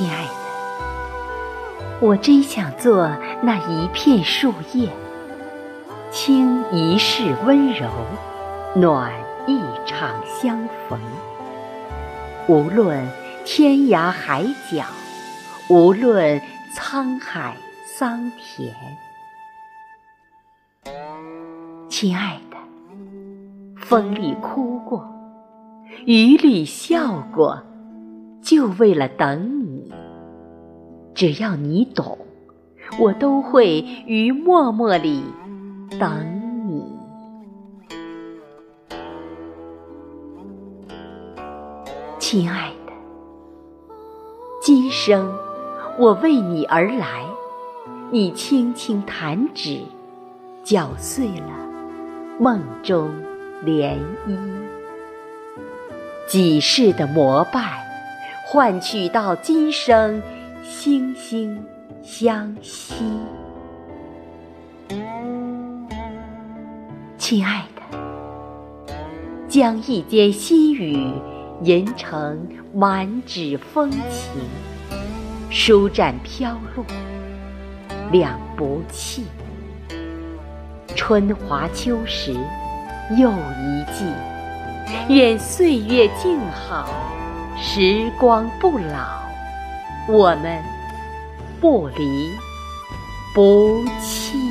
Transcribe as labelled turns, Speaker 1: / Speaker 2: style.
Speaker 1: 亲爱的，我真想做那一片树叶，倾一世温柔，暖一场相逢。无论天涯海角，无论沧海桑田，亲爱的，风里哭过，雨里笑过。就为了等你，只要你懂，我都会于默默里等你。亲爱的，今生我为你而来，你轻轻弹指，搅碎了梦中涟漪，几世的膜拜。换取到今生惺惺相惜，亲爱的，将一间心语吟成满纸风情，舒展飘落，两不弃。春华秋实又一季，愿岁月静好。时光不老，我们不离不弃。